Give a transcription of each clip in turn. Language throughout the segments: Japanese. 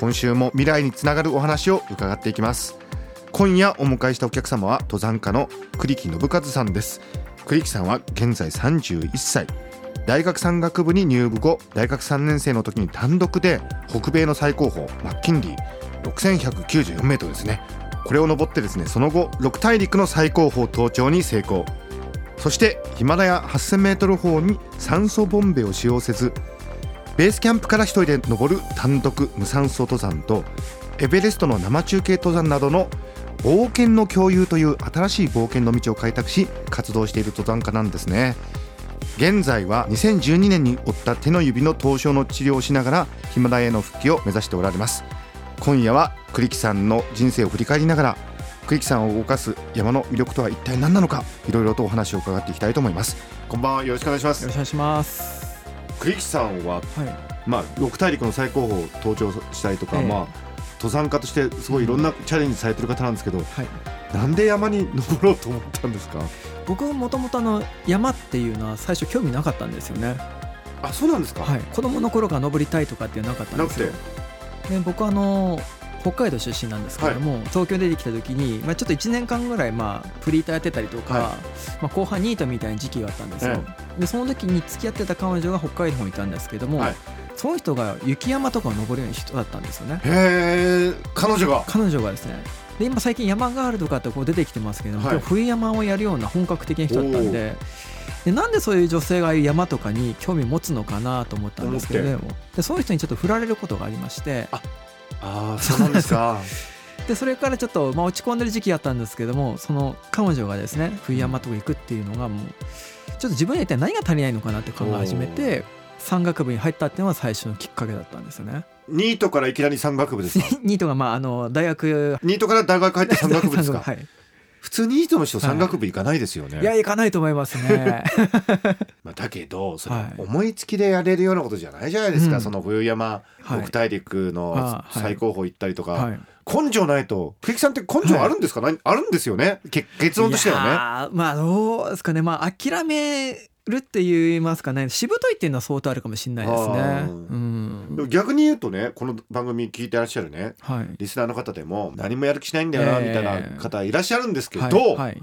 今週も未来につながるお話を伺っていきます。今夜お迎えしたお客様は登山家の栗木信和さんです。栗木さんは現在31歳。大学山岳部に入部後大学3年生の時に単独で北米の最高峰マッキンリー6194メートルですね。これを登ってですねその後6大陸の最高峰登頂に成功。そしてヒマラヤ 8000m 峰に酸素ボンベを使用せずベースキャンプから一人で登る単独無酸素登山とエベレストの生中継登山などの冒険の共有という新しい冒険の道を開拓し活動している登山家なんですね。現在は2012年に負った手の指の凍傷の治療をしながらヒマラヤへの復帰を目指しておられます。今夜は栗木さんの人生を振り返りながら栗木さんを動かす山の魅力とは一体何なのかいろいろとお話を伺っていきたいと思います。こんばんは。よろしくお願いします。よろしくお願いします栗木さんは、はい。まあ六大陸の最高峰登頂したりとか、ええ。まあ登山家としてすごいいろんなチャレンジされてる方なんですけど、はい。なんで山に登ろうと思ったんですか？僕もともと山っていうのは最初興味なかったんですよね。あそうなんですか、はい。子供の頃から登りたいとかってなかったんですよ。て。で僕はあの北海道出身なんですけれども、東京出てきた時に、まあ、ちょっと1年間ぐらい、まあ、フリーターやってたりとか、はい。まあ、後半ニートみたいな時期があったんですよ、でその時に付き合ってた彼女が北海道にいたんですけども、はい。その人が雪山とかを登るような人だったんですよね。へえ彼女が？彼女がですね。で今最近山ガールとかってこう出てきてますけども、はい。冬山をやるような本格的な人だったんででなんでそういう女性が山とかに興味持つのかなと思ったんですけれどもでそういう人にちょっと振られることがありましてああそうなんですか。でそれからちょっと、まあ、落ち込んでる時期あったんですけどもその彼女がですね冬山とか行くっていうのがもうちょっと自分には一体何が足りないのかなって考え始めて山岳部に入ったっていうのが最初のきっかけだったんですよね。ニートからいきなり山岳部ですか？ニートがまああの大学ニートから大学入って山岳部ですか？はい、普通ニートの人山岳部行かないですよね、い。や行かないと思いますね。まあ、だけどそれはい。思いつきでやれるようなことじゃないじゃないですか、うん。その冬山はい。北大陸の最高峰行ったりとか、はい。根性ないと栗木さんって根性あるんですか、何あるんですよね。け結論としてはね。まあどうですかね。まあ諦めるって言いますかね。しぶといっていうのは相当あるかもしれないですね。うん。逆に言うとねこの番組聞いてらっしゃるねはい。リスナーの方でも何もやる気しないんだよな、ええみたいな方いらっしゃるんですけど、はいはい。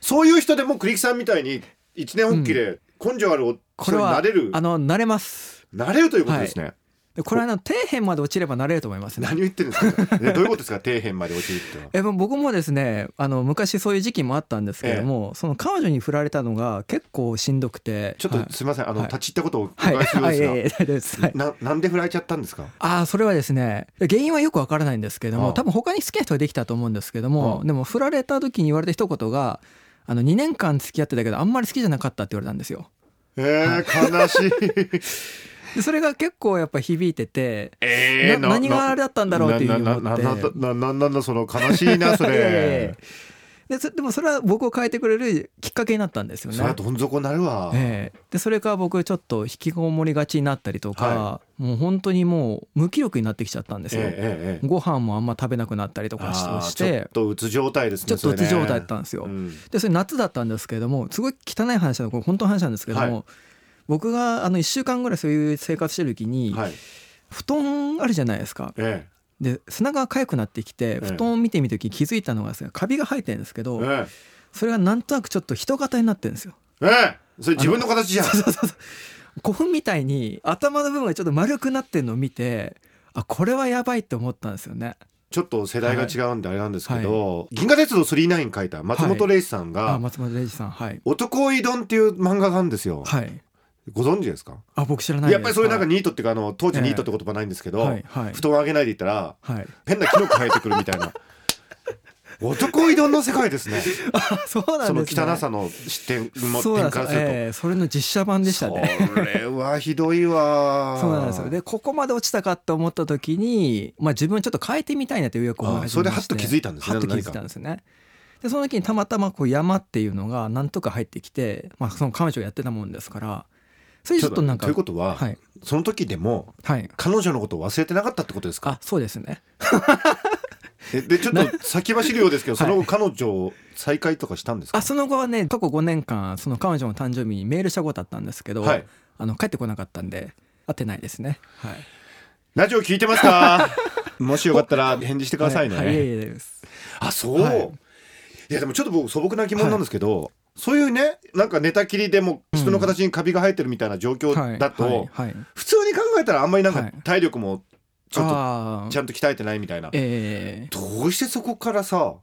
そういう人でも栗木さんみたいに一年発起で根性ある人にこれはなれる、あの慣れます。なれるということですね。でこれはあの底辺まで落ちれば慣れると思いますね。何を言ってるんですか、ね、どういうことですか？底辺まで落ちるって。え僕もですねあの昔そういう時期もあったんですけれども、その彼女に振られたのが結構しんどくてちょっはいとすみません、あの、はい。立ち入ったことをおはい。伺いするんですが、ななんで振られちゃったんですか？ああそれはですね原因はよくわからないんですけどああ。も多分他に好きな人ができたと思うんですけどああ。もでも振られた時に言われた一言があの2年間付き合ってたけどあんまり好きじゃなかったって言われたんですよ。えー、悲しい。でそれが結構やっぱ響いてて、えな何があれだったんだろうっていう思ってななななななんだその悲しいなそいやいやいやれ。でそでもそれは僕を変えてくれるきっかけになったんですよねそれは。どん底になるわ。ええでそれから僕ちょっと引きこもりがちになったりとか、はもう本当にもう無気力になってきちゃったんですよ。ええええええご飯もあんま食べなくなったりとかしあーちょっとうつ状態ですね。ちょっとうつ状態だったんんですよ。うんでそれ夏だったんですけれどもすごい汚い話なのこれ本当の話なんですけども、はい僕があの1週間ぐらいそういう生活してる時に、はい。布団あるじゃないですか。えで砂が痒くなってきてえ布団を見てみた時気づいたのがですねカビが生えてるんですけえど、えそれがなんとなくちょっと人型になってるんですよ。えええそれ自分の形じゃん。そうそうそう古墳みたいに頭の部分がちょっと丸くなってるのを見てあこれはやばいって思ったんですよね。ちょっと世代が違うんであれなんですけど、銀河鉄道999書いた松本零士さんが、あ松本零士さんはい男いどんっていう漫画があるんですよ。はいご存知ですか？あ僕知らないやっぱりそういうなんかはニートっていうかあの当時ニートって言葉ないんですけど、はいはい。布団を上げないでいったらはい。変なキノコ生えてくるみたいな。男いどんの世界ですね。そうなそのんです、ね、汚さの視点も点からす。ると、ええそれの実写版でしたね。それはひどいわ。そうなんですよ。でここまで落ちたかと思った時に、まあ、自分ちょっと変えてみたいなというよく思い始めそれでハッと気づいたんですねハッと気づいたんですよねでその時にたまたまこう山っていうのがなんとか入ってきて、まあ、その彼女がやってたもんですからそれでちょっとなんかということは、はい。その時でもはい。彼女のことを忘れてなかったってことですか？あそうですね。えでちょっと先走るようですけど、はい。その後彼女を再会とかしたんですか？あその後はね過去5年間その彼女の誕生日にメールしたことあったんですけど、はい。あの帰ってこなかったんで会ってないですね。はい。ラジオ聞いてますか？もしよかったら返事してくださいね、はい、はい、いえいえです。あそう、はい。い、やでもちょっと僕素朴な疑問なんですけど、そういうねなんか寝たきりでも人の形にカビが生えてるみたいな状況だと、普通に考えたらあんまりなんかはい体力もちょっとちゃんと鍛えてないみたいな、ええ。どうしてそこからさ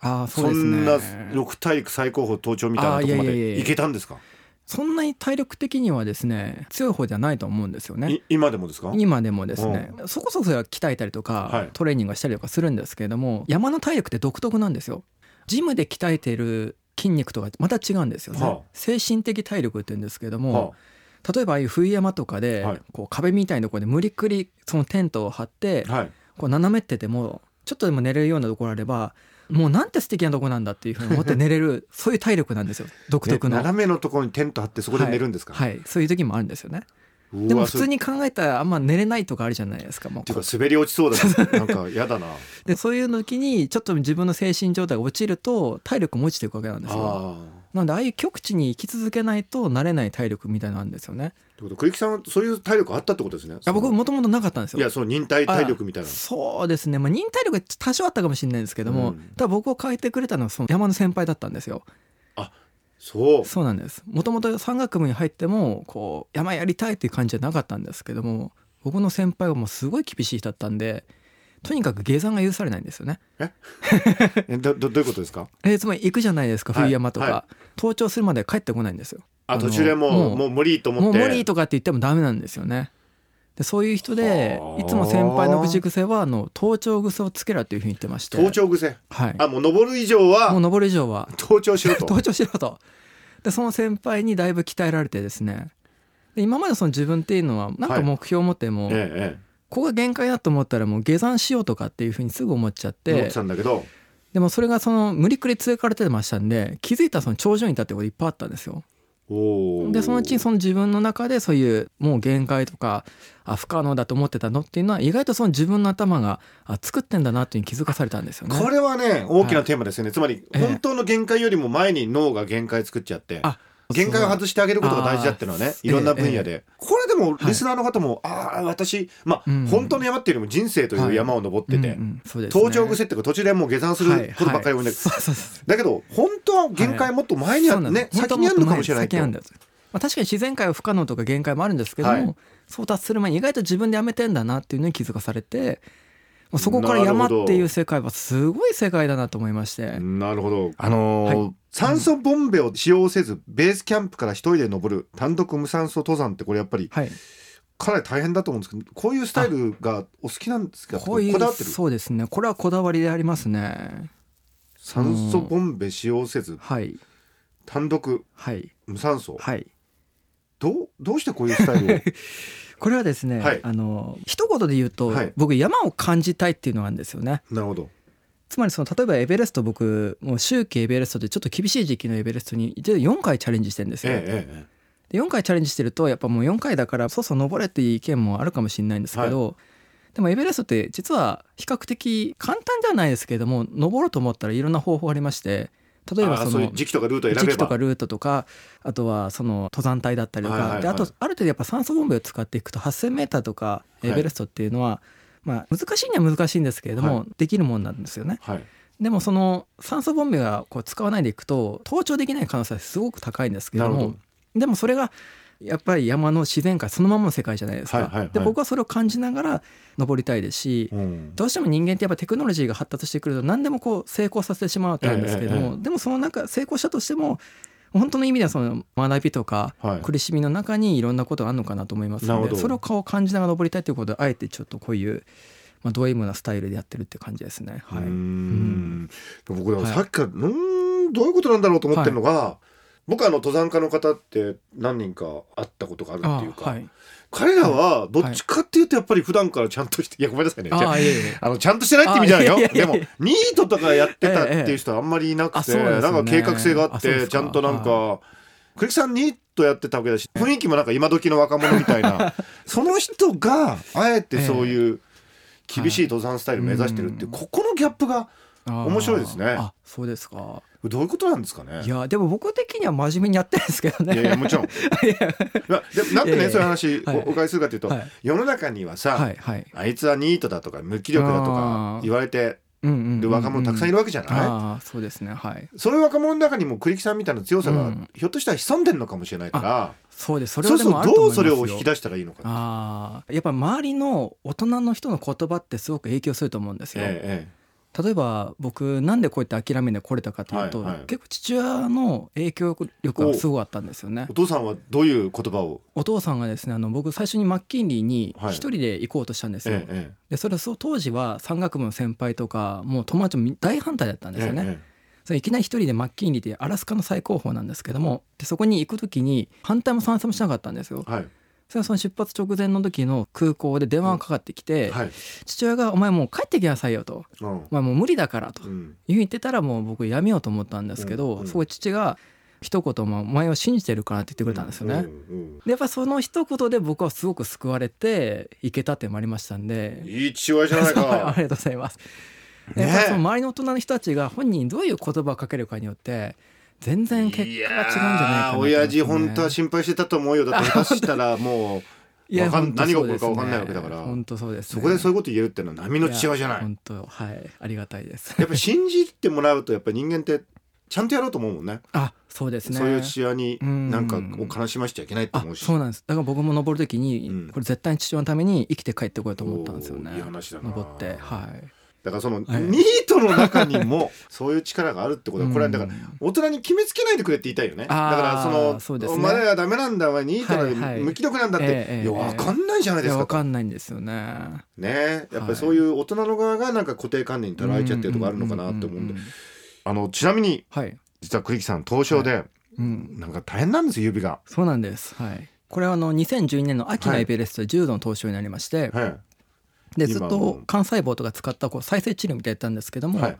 あーそね。んな六大陸最高峰登頂みたいなところまで行けたんですか？そんなに体力的にはですね強い方ではないと思うんですよね。い今でもですか？今でもですね。そこそこは鍛えたりとか、はい。トレーニングをしたりとかするんですけれども山の体力って独特なんですよ。ジムで鍛えている筋肉とかまた違うんですよね、はあ。精神的体力って言うんですけれども、は例えばああいう冬山とかで、はい。こう壁みたいなところで無理くりそのテントを張って、あはい。こう斜めっててもちょっとでも寝れるようなところあればもうなんて素敵なとこなんだっていうふうに思って寝れる そういう体力なんですよ。独特の、ね斜めのところにテント張ってそこで寝るんですか、はい、はい。そういう時もあるんですよねでも普通に考えたらあんま寝れないとかあるじゃないですかもう。っていうか滑り落ちそうだな。なんか嫌だな。でそういう時にちょっと自分の精神状態が落ちると体力も落ちていくわけなんですよ。あなのでああいう極地に生き続けないと慣れない体力みたいなんですよね。ってこと栗木さんはそういう体力あったってことですね。いや僕もともとなかったんですよ。いやその忍耐体力みたいなあそうですね、まあ、忍耐力が多少あったかもしれないんですけども、うん。ただ僕を変えてくれたのはその山の先輩だったんですよそう。そうなんです。もともと山岳部に入ってもこう山やりたいっていう感じじゃなかったんですけども僕の先輩はもうすごい厳しい人だったんでとにかく下山が許されないんですよね。え？どどどういうことですか？えーつまり行くじゃないですかはい。冬山とか、は登頂するまで帰ってこないんですよ。のあ途中でもうもうもう無理と思って。もう無理とかって言ってもダメなんですよねでそういう人ではあ。いつも先輩の口癖はあの登頂癖をつけろっていうふうに言ってまして。登頂癖？はい。あもう登る以上はもう登る以上は。登頂しろと。登頂しろと。でその先輩にだいぶ鍛えられてですね。で今までその自分っていうのはなんか目標を持っても、ええここが限界だと思ったらもう下山しようとかっていうふうにすぐ思っちゃっええ思っててたんだけど。でもそれがその無理くり続かれてましたんで気づいたらその頂上に立ってこといっぱいあったんですよでそのうちにその自分の中でそういうもう限界とかあ不可能だと思ってたのっていうのは意外とその自分の頭があ作ってんだなっていうに気づかされたんですよね。これはね大きなテーマですよね、つまりええ。本当の限界よりも前に脳が限界作っちゃってあ限界を外してあげることが大事だっていうのはねいろんな分野で、これでもはい。リスナーの方も、ああ私まあ、うん。本当の山っていうよりも人生という山を登ってて、登頂癖っていうか途中でもう下山することばっかり多い。んだけど、だけど本当は限界もっと前にあるね、そうなんです。先にあるのかもしれないとまあ、確かに自然界は不可能とか限界もあるんですけども、はい。そう達する前に意外と自分でやめてんだなっていうのに気づかされてもうそこから山っていう世界はすごい世界だなと思いまして、なるほど。あのーはい酸素ボンベを使用せずベースキャンプから一人で登る単独無酸素登山ってこれやっぱりはい、かなり大変だと思うんですけどこういうスタイルがお好きなんですか？こういうこだわってる？そうですね。これはこだわりでありますね。酸素ボンベ使用せずはい。単独はい。無酸素？はい。どうどうしてこういうスタイルを？これはですね、はい。あの一言で言うと、はい。僕山を感じたいっていうのがあるんですよね。なるほど。つまりその例えばエベレスト僕もう秋季エベレストでちょっと厳しい時期のエベレストに4回チャレンジしてるんですよ、ええええで4回チャレンジしてるとやっぱもう4回だからそうそう登れっていう意見もあるかもしれないんですけど、でもエベレストって実は比較的簡単ではないですけれども登ろうと思ったらいろんな方法ありまして例えばその時期とかルート時期とかルートとかあとはその登山隊だったりとか、であとある程度やっぱ酸素ボンベを使っていくと 8,000m とかい。エベレストっていうのは、まあ難しいには難しいんですけれども、はできるもんなんですよね。はい。でもその酸素ボンベがこう使わないでいくと登頂できない可能性はすごく高いんですけれどもでもそれがやっぱり山の自然界そのままの世界じゃないですか。はいはいはい。で僕はそれを感じながら登りたいですし、うん。どうしても人間ってやっぱテクノロジーが発達してくると何でもこう成功させてしまうとあるんですけれども、でもその中成功したとしても本当の意味ではその学びとかはい。苦しみの中にいろんなことがあるのかなと思いますのなるほど。でそれを顔を感じながら登りたいということであえてちょっとこういう、まあ、ド M なスタイルでやってるって感じですね。はい。うーん。ん。僕さっきから、うーんどういうことなんだろうと思ってるのが、僕はあの登山家の方って何人か会ったことがあるっていうか、あはい、彼らはどっちかっていうとやっぱり普段からちゃんとして いやごめんなさいね。あのちゃんとしてないって意味じゃないよ。でもニートとかやってたっていう人はあんまりいなくて、ええなんか計画性があってちゃんとなんか、栗木さんニートやってたわけだし雰囲気もなんか今時の若者みたいな。その人があえてそういう厳しい登山スタイル目指してるっていう、はここのギャップが面白いですね。あそうですか。どういうことなんですかね？いやでも僕的には真面目にやってるんですけどね。いやいやもちろん。いや。でなんでね、そういう話はい。おお伺いするかというと、はい。世の中にはさ、はいはい。あいつはニートだとか無気力だとか言われてる若者たくさんいるわけじゃない、ああそうですねはい。そういう若者の中にも栗木さんみたいな強さが、うん。ひょっとしたら潜んでるのかもしれないからそうです。それでどうますよ。れを引き出したらいいのかあやっぱ周りの大人の人の言葉ってすごく影響すると思うんですよ。ええ例えば僕なんでこうやって諦めで来れたかというと、はいはい結構父親の影響力がすごかったんですよねえお。父さんはどういう言葉を、お父さんがですねあの僕最初にマッキンリーにはい一人で行こうとしたんですよ。ええでそれはそう当時は山岳部の先輩とかもう友達も大反対だったんえですよね。えそれいきなり一人でマッキンリーってアラスカの最高峰なんですけどもでそこに行く時に反対も賛成もしなかったんですよえ。はいそれはその出発直前の時の空港で電話がかかってきて、はい、父親が「お前もう帰ってきなさいよ」と。うん「お前もう無理だから」とうん。言ってたらもう僕やめようと思ったんですけど、うん。うん。そこで父が一言も「お前を信じてるから」って言ってくれたんですよね。うんうんでやっぱその一言で僕はすごく救われていけたってもありましたんで。いい父親じゃない そうあか。りがとうございます。ねやっぱその周りの大人の人たちが本人にどういう言葉をかけるかによって全然結果が違うんじゃないかな親父本当は心配してたと思うよ。だって下手したらもういや何が起こるかわかんないわけだから。本当そうです、ね、そこでそういうこと言えるっていうのは波の父親じゃない本当はい。ありがたいですやっぱり信じてもらうとやっぱり人間ってちゃんとやろうと思うもんね。あそうですね。そういう父親にうんなんかを悲しましちゃいけないってあ思うしそうなんです。だから僕も登る時に、うん。これ絶対に父親のために生きて帰ってこようと思ったんですよね。おーいい話だな。登ってはいだからそのニはい。ートの中にも そういう力があるってことはこれはだからうん大人に決めつけないでくれって言いたいよね。だからそのお前はダメなんだお前ニートはいはい。で無気力なんだってええいやわかんないじゃないですか。とわかんないんですよね。ね。やっぱりそういう大人の側がなんか固定観念に捉えちゃってるとこあるのかなって思うんで。あのちなみにはい、実は栗木さん東証でうん、なんか大変なんですよ指が。そうなんです。はい。これはあの2012年の秋のはい。エベレストで重度の凍傷になりまして、はいでずっと幹細胞とか使ったこう再生治療みたいなやったんですけども、はい。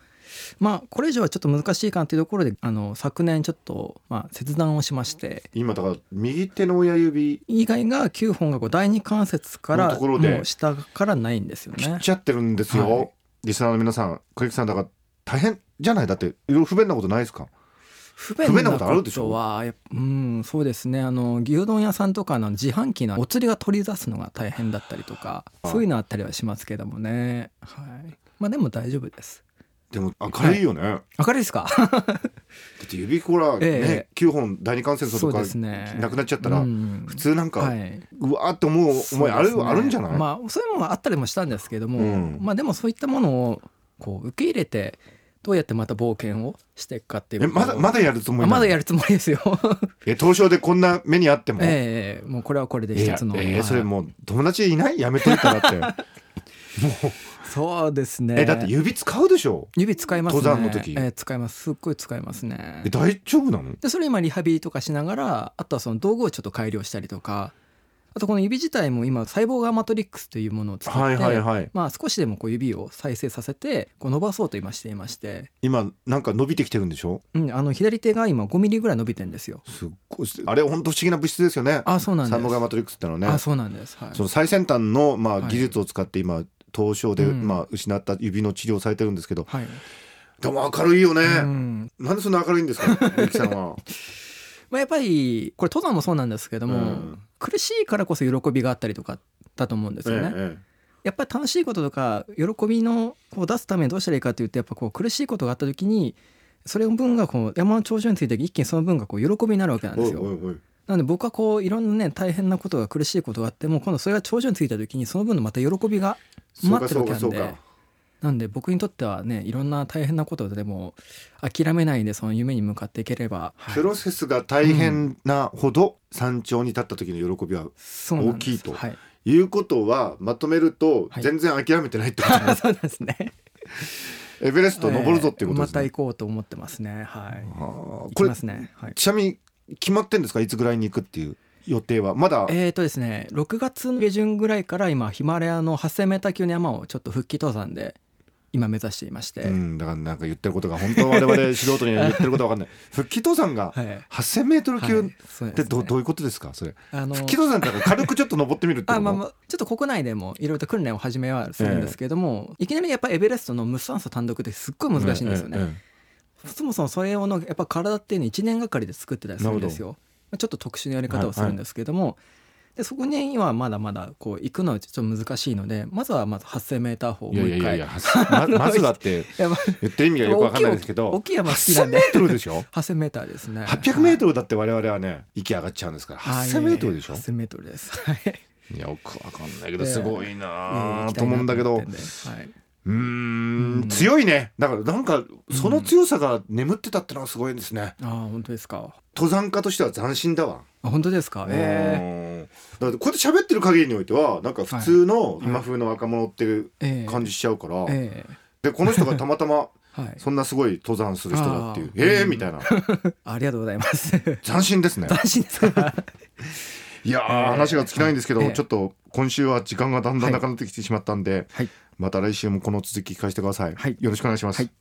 まあこれ以上はちょっと難しいかなというところであの昨年ちょっとまあ切断をしまして。今だから右手の親指。以外が9本がこう第二関節からのところで。下からないんですよね。切っちゃってるんですよ、はい。リスナーの皆さん栗木さんだから大変じゃない？だっていろいろ不便なことないですか？不便ななことあるでしょ？はうんそうですね。あの牛丼屋さんとかの自販機のお釣りが取り出すのが大変だったりとかあそういうのあったりはしますけどもね。はい。まあでも大丈夫です。でも明るいよね、だ明るいですか？って指こら、ねえ9本第二関節とかですね。なくなっちゃったら、うん。普通なんか、はい。うわーって思う思いある,、ね。あるんじゃない、まあそういうものがあったりもしたんですけども、うん。まあでもそういったものをこう受け入れてどうやってまた冒険をしていくかっていう。えまだまだやるつもりまだやるつもりですよ。え東証でこんな目にあっても、ええもうこれはこれで一つの、えーはい。それもう友達いない？やめといたらって。そうですね。えだって指使うでしょ？指使いますね。登山の時。ええ使います。すっごい使いますね。え大丈夫なの？でそれ今リハビリとかしながらあとはその道具をちょっと改良したりとかあとこの指自体も今細胞ガーマトリックスというものを使って、はいはいはい。まあ、少しでもこう指を再生させてこう伸ばそうと今していまして、今なんか伸びてきてるんでしょ？うん、あの左手が今5ミリぐらい伸びてんですよ。すっごい。あれ本当不思議な物質ですよね。あそうなんです。サーモガマトリックスってのはね。あそうなんです。はい。その最先端のまあはい。技術を使って今凍傷でうん。まあ失った指の治療をされてるんですけど。はい。でも明るいよね。うん。なんでそんな明るいんですかゆきさんは？まあ、やっぱりこれ登山もそうなんですけども、うん苦しいからこそ喜びがあったりとかだと思うんですよね。えやっぱり楽しいこととか喜びのを出すためにどうしたらいいかというとやっぱこう苦しいことがあった時にそれの分がこう山の頂上について一気にその分がこう喜びになるわけなんえですよ。なので僕はこういろんなね大変なことが苦しいことがあっても今度それが頂上についた時にその分のまた喜びが待ってるわけなんで。なんで僕にとってはねいろんな大変なことでも諦めないでその夢に向かっていければ、はい。プロセスが大変なほど山頂に立った時の喜びは大きいとはい、いうことはまとめるとはい。全然諦めてないってこと。ね、そうですね。エベレスト登るぞっていうことですね、また行こうと思ってますね。はい。これますね。はい。ちなみに決まってんですか？いつぐらいに行くっていう予定は？まだ。えーとですね6月の下旬ぐらいから今ヒマラヤの 8000m 級の山をちょっと復帰登山で今目指していまして、うん、だからなんか言ってることが本当我々素人には言ってることは分かんない。復帰登山がはい。8000メートル級ってど,、どういうことですか？それ。あの復帰登山ってなんか軽くちょっと登ってみるってこと？あまあまあちょっと国内でもいろいろと訓練を始めはするんですけども、いきなりやっぱエベレストの無酸素単独ってすっごい難しいんですよね、えええそもそもそれ用のやっぱ体っていうの1年がかりで作ってたりするんですよ。まあちょっと特殊なやり方をするんですけども、でそこにはまだまだこう行くのはちょっと難しいのでまずはまず 8000m 方をえもう一回いやいやいやま まずはって言ってる意味がよく分かんないですけど大きい山好きなん8000でメートルでしょ 8000m ですね800メートルだって我々はね息上がっちゃうんですから8000メートルでしょ 8000m ですはいよくわかんないけどええすごいなと思うんだけどはいうーん。強いね。だからなんかその強さが眠ってたってのはすごいですね。ああ本当ですか。登山家としては斬新だわ。あ本当ですか？えうん。だからこうやって喋ってる限りにおいてはなんか普通のはい。今風の若者っていうええ。え感じしちゃうから、ええ。でこの人がたまたま はい。そんなすごい登山する人だっていう。ええみたいな。ありがとうございます。斬新ですね。斬新ですか？いやー、えー話が尽きないんですけど、ええちょっと今週は時間がだんだんなくなってきてしまったんで、はいまた来週もこの続き聞かせてください、はいよろしくお願いします、はい「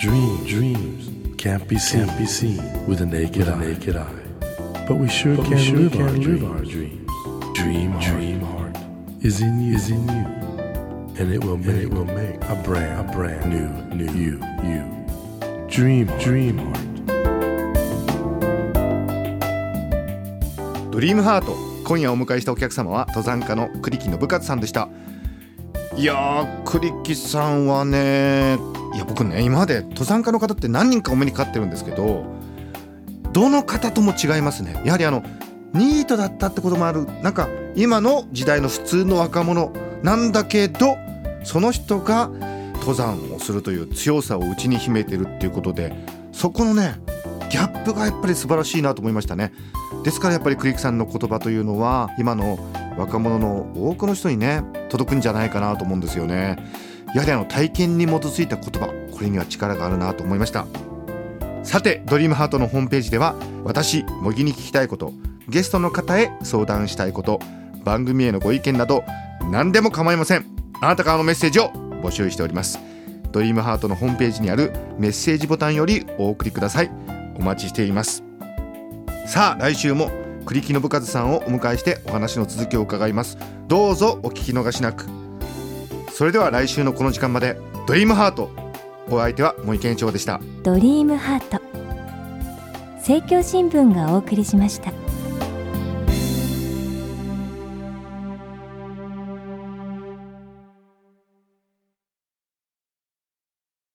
Dream, dreams can't be seen, can't be seen with the naked, eye. naked eye. But we sure can, live, our live our dreams. Dream, dream heart is in you, is in you, and it will make, it will make a brand, a brand new, new you, you. Dream, dream heart. ドリームハート今夜お迎えしたお客様は登山家の栗木信勝さんでした。いやー栗木さんはねいや僕ね今まで登山家の方って何人かお目にかかってるんですけどどの方とも違いますね。やはりあのニートだったってこともある。なんか今の時代の普通の若者なんだけどその人が登山をするという強さを内に秘めてるっていうことでそこのねギャップがやっぱり素晴らしいなと思いましたね。ですからやっぱり栗木さんの言葉というのは今の若者の多くの人にね届くんじゃないかなと思うんですよね。やはりあの体験に基づいた言葉これには力があるなと思いました。さてドリームハートのホームページでは私茂木に聞きたいことゲストの方へ相談したいこと番組へのご意見など何でも構いません。あなたからのメッセージを募集しております。ドリームハートのホームページにあるメッセージボタンよりお送りください。お待ちしています。さあ来週も栗木信和さんをお迎えしてお話の続きを伺います。どうぞお聞き逃しなく。それでは来週のこの時間までドリームハートお相手は森健一郎でした。ドリームハート政教新聞がお送りしました。